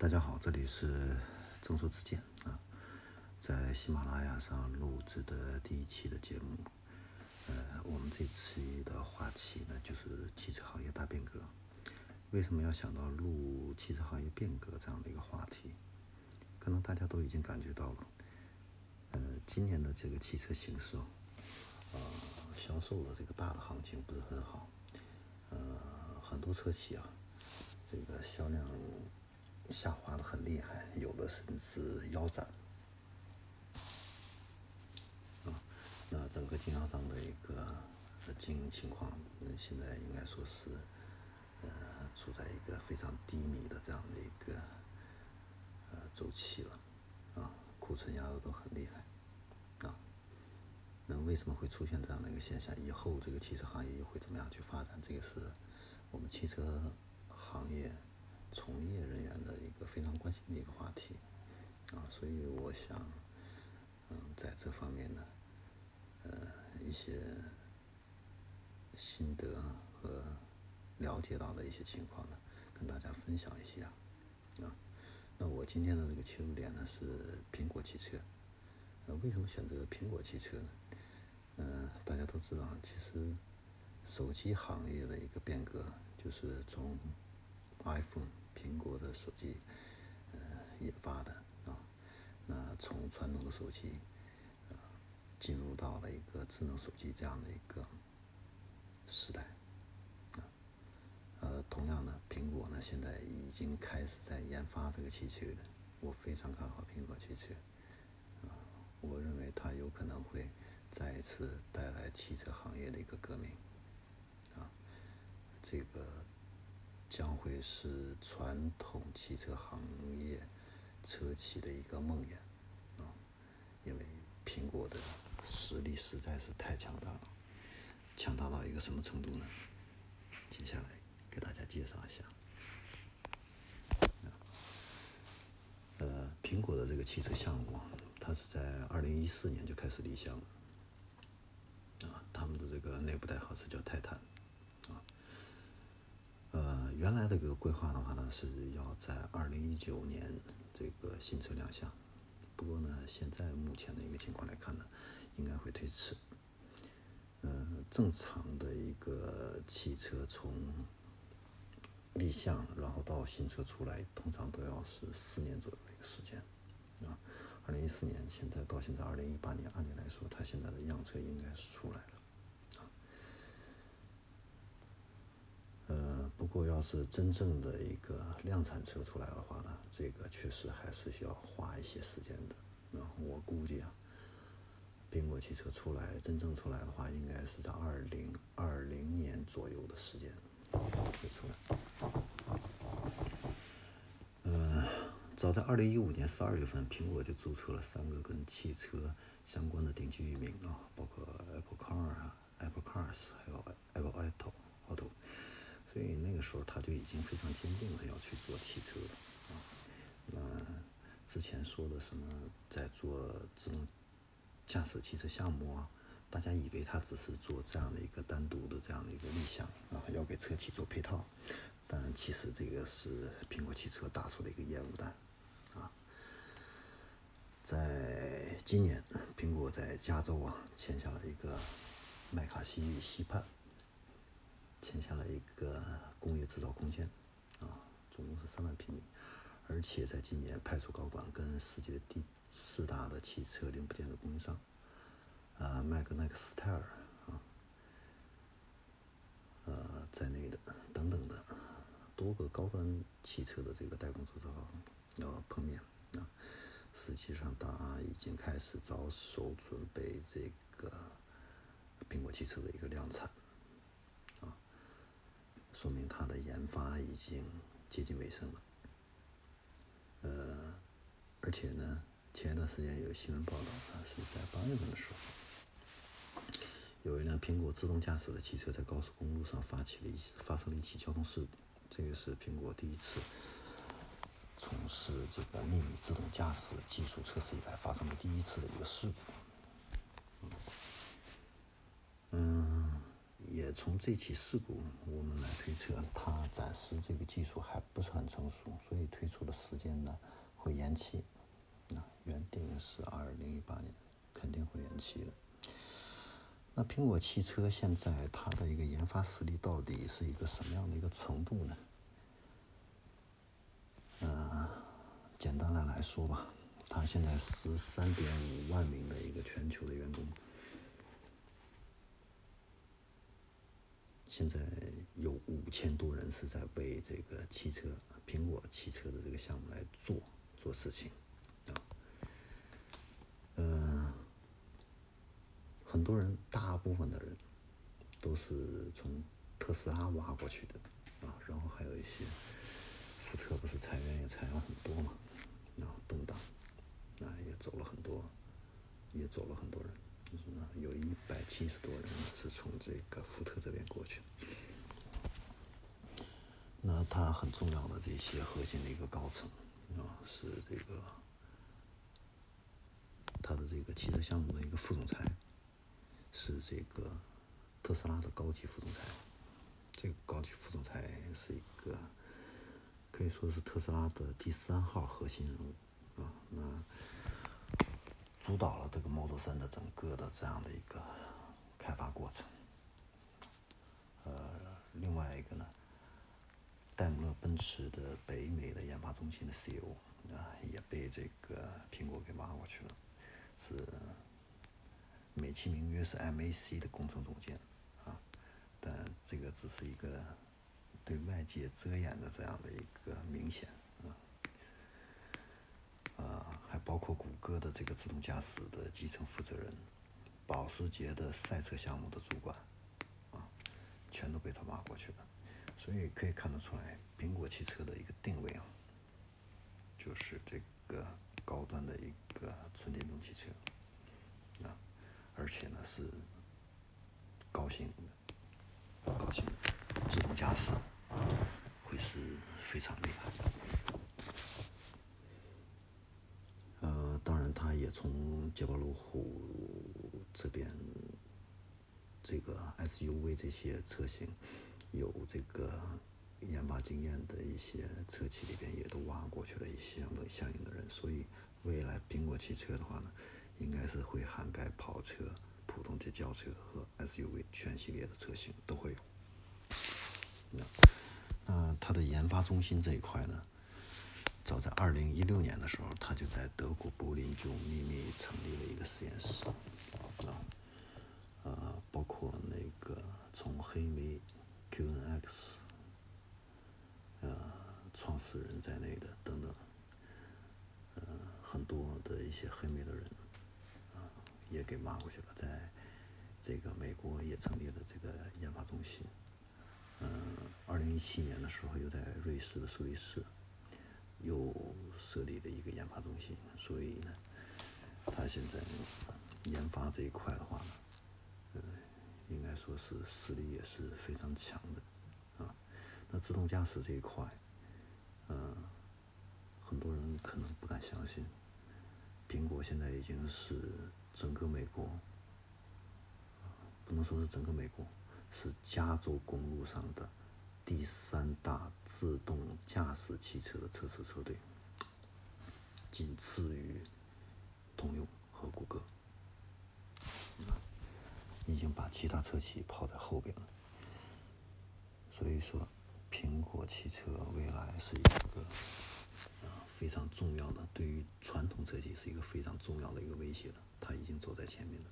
大家好，这里是众说之见啊，在喜马拉雅上录制的第一期的节目。呃，我们这期的话题呢，就是汽车行业大变革。为什么要想到录汽车行业变革这样的一个话题？可能大家都已经感觉到了，呃，今年的这个汽车形势，呃，销售的这个大的行情不是很好，呃，很多车企啊，这个销量。下滑的很厉害，有的甚至腰斩。啊，那整个经销商的一个经营情况，嗯，现在应该说是，呃，处在一个非常低迷的这样的一个呃周期了，啊，库存压的都很厉害，啊，那为什么会出现这样的一个现象？以后这个汽车行业又会怎么样去发展？这个是我们汽车行业。从业人员的一个非常关心的一个话题，啊，所以我想，嗯，在这方面呢，呃，一些心得和了解到的一些情况呢，跟大家分享一下，啊，那我今天的这个切入点呢是苹果汽车，呃，为什么选择苹果汽车呢？嗯，大家都知道，其实手机行业的一个变革就是从 iPhone。苹果的手机，呃，引发的啊，那从传统的手机，呃，进入到了一个智能手机这样的一个时代，啊，呃，同样的，苹果呢现在已经开始在研发这个汽车，我非常看好苹果汽车，啊，我认为它有可能会再一次带来汽车行业的一个革命，啊，这个。将会是传统汽车行业车企的一个梦魇啊！因为苹果的实力实在是太强大了，强大到一个什么程度呢？接下来给大家介绍一下。呃，苹果的这个汽车项目，它是在二零一四年就开始立项了啊，他们的这个内部代号是叫泰坦。原来的这个规划的话呢，是要在二零一九年这个新车亮相，不过呢，现在目前的一个情况来看呢，应该会推迟。呃，正常的一个汽车从立项，然后到新车出来，通常都要是四年左右的一个时间。啊，二零一四年，现在到现在二零一八年，按理来说，它现在的样车应该是出来了。如果，要是真正的一个量产车出来的话呢，这个确实还是需要花一些时间的。啊，我估计啊，苹果汽车出来真正出来的话，应该是在二零二零年左右的时间会出来。嗯，早在二零一五年十二月份，苹果就注册了三个跟汽车相关的顶级域名啊，包括 Apple Car 啊、Apple Cars，还有 Apple Auto Auto。所以那个时候他就已经非常坚定了要去做汽车啊。那之前说的什么在做自动驾驶汽车项目啊，大家以为他只是做这样的一个单独的这样的一个立项啊，要给车企做配套，但其实这个是苹果汽车打出的一个烟雾弹啊。在今年，苹果在加州啊签下了一个麦卡锡溪畔。签下了一个工业制造空间，啊，总共是三万平米，而且在今年派出高管跟世界第四大的汽车零部件的供应商，啊，麦格奈克斯泰尔啊，呃，在内的等等的多个高端汽车的这个代工制造要碰面啊，实际上大家已经开始着手准备这个苹果汽车的一个量产。说明它的研发已经接近尾声了。呃，而且呢，前一段时间有新闻报道，啊，是在八月份的时候，有一辆苹果自动驾驶的汽车在高速公路上发起了一发生了一起交通事故，这个是苹果第一次从事这个秘密自动驾驶技术测试以来发生的第一次的一个事故。从这起事故我们来推测，它暂时这个技术还不是很成熟，所以推出的时间呢会延期。那原定是二零一八年，肯定会延期的。那苹果汽车现在它的一个研发实力到底是一个什么样的一个程度呢？嗯，简单的来说吧，它现在十三点五万名的一个全球的员工。现在有五千多人是在为这个汽车，苹果汽车的这个项目来做做事情，啊，嗯，很多人，大部分的人都是从特斯拉挖过去的，啊，然后还有一些福特不是裁员也裁了很多嘛，啊，动荡，啊，也走了很多，也走了很多人。就是呢，有一百七十多人是从这个福特这边过去。那他很重要的这些核心的一个高层啊，是这个他的这个汽车项目的一个副总裁，是这个特斯拉的高级副总裁。这个高级副总裁是一个可以说是特斯拉的第三号核心人物啊。那主导了这个 Model 3的整个的这样的一个开发过程。呃，另外一个呢，戴姆勒奔驰的北美的研发中心的 CEO 啊，也被这个苹果给挖过去了，是美其名曰是 MAC 的工程总监啊，但这个只是一个对外界遮掩的这样的一个明显啊，啊，还。包括哥的这个自动驾驶的集成负责人，保时捷的赛车项目的主管，啊，全都被他挖过去了。所以可以看得出来，苹果汽车的一个定位啊，就是这个高端的一个纯电动汽车，啊，而且呢是高性能、高性能自动驾驶会是非常厉害的。他从捷豹路虎这边，这个 SUV 这些车型有这个研发经验的一些车企里边，也都挖过去了一些相的相应的人，所以未来苹果汽车的话呢，应该是会涵盖跑车、普通的轿车和 SUV 全系列的车型都会有。那它的研发中心这一块呢？早在二零一六年的时候，他就在德国柏林就秘密成立了一个实验室，啊，呃，包括那个从黑莓 QNX，呃，创始人在内的等等，呃，很多的一些黑莓的人，啊，也给骂过去了，在这个美国也成立了这个研发中心，嗯，二零一七年的时候又在瑞士的苏黎世。又设立了一个研发中心，所以呢，他现在研发这一块的话呢，呃，应该说是实力也是非常强的，啊，那自动驾驶这一块，嗯，很多人可能不敢相信，苹果现在已经是整个美国，不能说是整个美国，是加州公路上的。第三大自动驾驶汽车的测试车队，仅次于通用和谷歌，已经把其他车企抛在后边了。所以说，苹果汽车未来是一个啊非常重要的，对于传统车企是一个非常重要的一个威胁了。它已经走在前面了。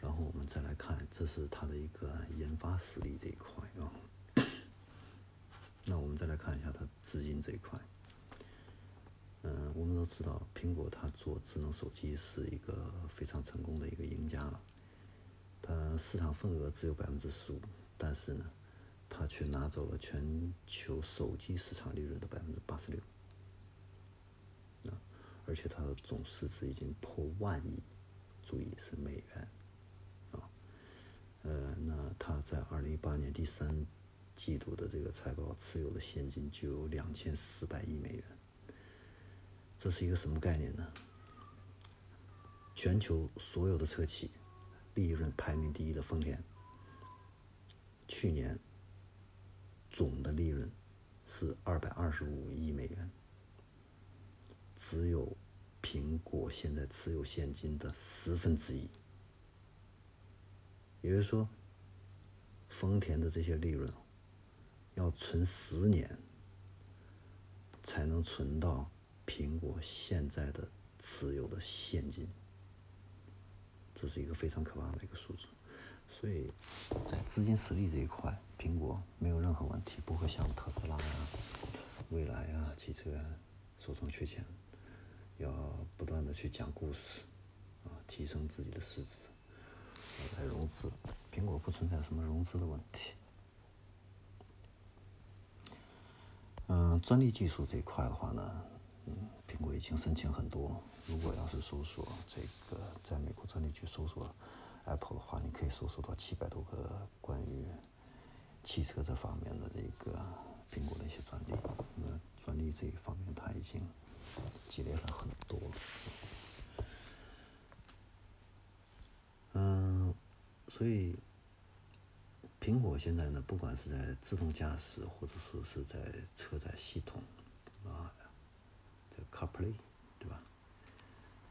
然后我们再来看，这是它的一个研发实力这一块啊。那我们再来看一下它资金这一块。嗯，我们都知道，苹果它做智能手机是一个非常成功的一个赢家了。它市场份额只有百分之十五，但是呢，它却拿走了全球手机市场利润的百分之八十六。啊，而且它的总市值已经破万亿，注意是美元。他，在二零一八年第三。季度的这个财报持有的现金就有两千四百亿美元，这是一个什么概念呢？全球所有的车企利润排名第一的丰田，去年总的利润是二百二十五亿美元，只有苹果现在持有现金的十分之一。也就是说，丰田的这些利润要存十年才能存到苹果现在的持有的现金，这是一个非常可怕的一个数字。所以在资金实力这一块，苹果没有任何问题，不会像特斯拉呀、蔚来呀、汽车呀手上缺钱，要不断的去讲故事，啊，提升自己的市值。来融资，苹果不存在什么融资的问题。嗯，专利技术这一块的话呢，嗯，苹果已经申请很多。如果要是搜索这个，在美国专利局搜索 Apple 的话，你可以搜索到七百多个关于汽车这方面的这个苹果的一些专利。那专利这一方面，它已经积累了很多。所以苹果现在呢，不管是在自动驾驶，或者说是在车载系统啊，这 CarPlay，对吧？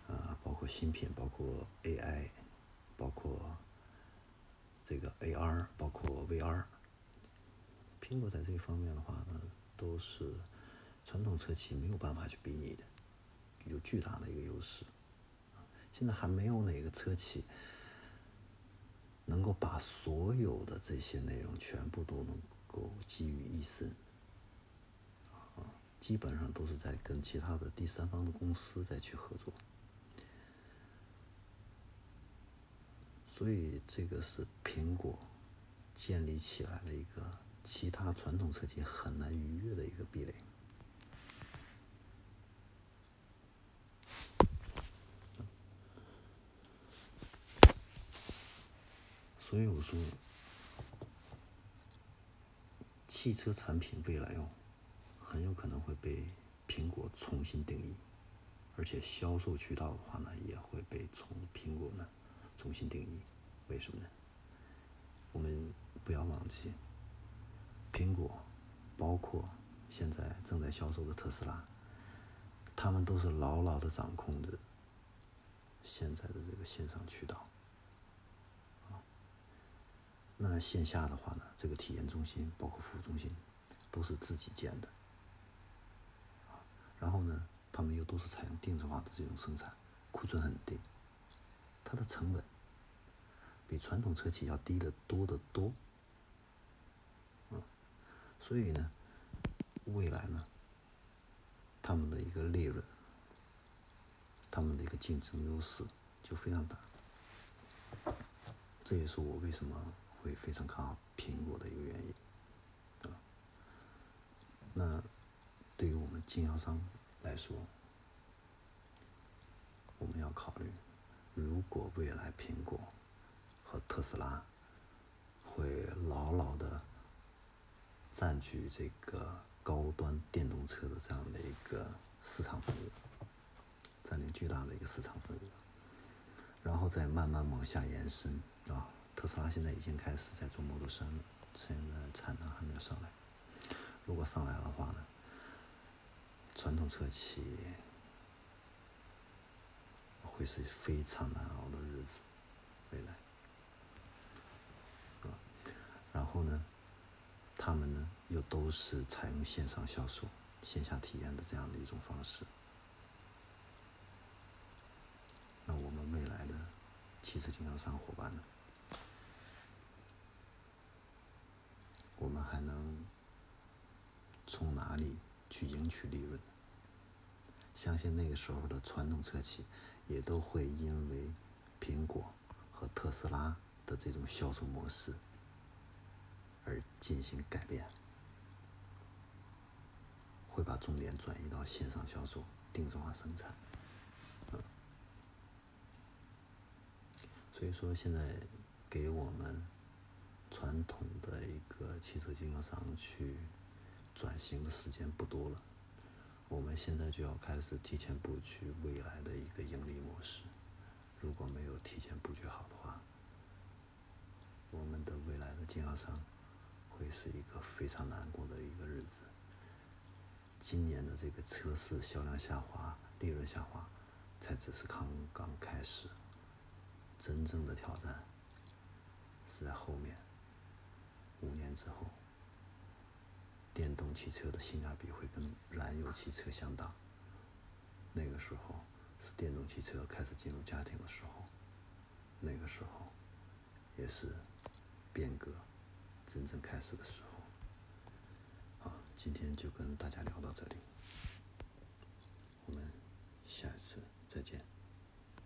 啊，包括芯片，包括 AI，包括这个 AR，包括 VR，苹果在这方面的话呢，都是传统车企没有办法去比拟的，有巨大的一个优势。现在还没有哪个车企。能够把所有的这些内容全部都能够集于一身，啊，基本上都是在跟其他的第三方的公司在去合作，所以这个是苹果建立起来了一个其他传统车企很难逾越的一个壁垒。所以我说，汽车产品未来哦，很有可能会被苹果重新定义，而且销售渠道的话呢，也会被从苹果呢重新定义。为什么呢？我们不要忘记，苹果包括现在正在销售的特斯拉，他们都是牢牢的掌控着现在的这个线上渠道。那线下的话呢，这个体验中心包括服务中心，都是自己建的，啊，然后呢，他们又都是采用定制化的这种生产，库存很低，它的成本比传统车企要低得多得多，啊，所以呢，未来呢，他们的一个利润，他们的一个竞争优势就非常大，这也是我为什么。会非常看好苹果的一个原因，啊，那对于我们经销商来说，我们要考虑，如果未来苹果和特斯拉会牢牢的占据这个高端电动车的这样的一个市场份额，占领巨大的一个市场份额，然后再慢慢往下延伸啊。特斯拉现在已经开始在做 Model 3了，现在产能还没有上来。如果上来的话呢，传统车企会是非常难熬的日子，未来。然后呢，他们呢又都是采用线上销售、线下体验的这样的一种方式。那我们未来的汽车经销商伙伴呢？我们还能从哪里去赢取利润？相信那个时候的传统车企也都会因为苹果和特斯拉的这种销售模式而进行改变，会把重点转移到线上销售、定制化生产。所以说，现在给我们。传统的一个汽车经销商去转型的时间不多了，我们现在就要开始提前布局未来的一个盈利模式。如果没有提前布局好的话，我们的未来的经销商会是一个非常难过的一个日子。今年的这个车市销量下滑、利润下滑，才只是刚刚开始，真正的挑战是在后面。五年之后，电动汽车的性价比会跟燃油汽车相当。那个时候是电动汽车开始进入家庭的时候，那个时候也是变革真正开始的时候。好，今天就跟大家聊到这里，我们下一次再见。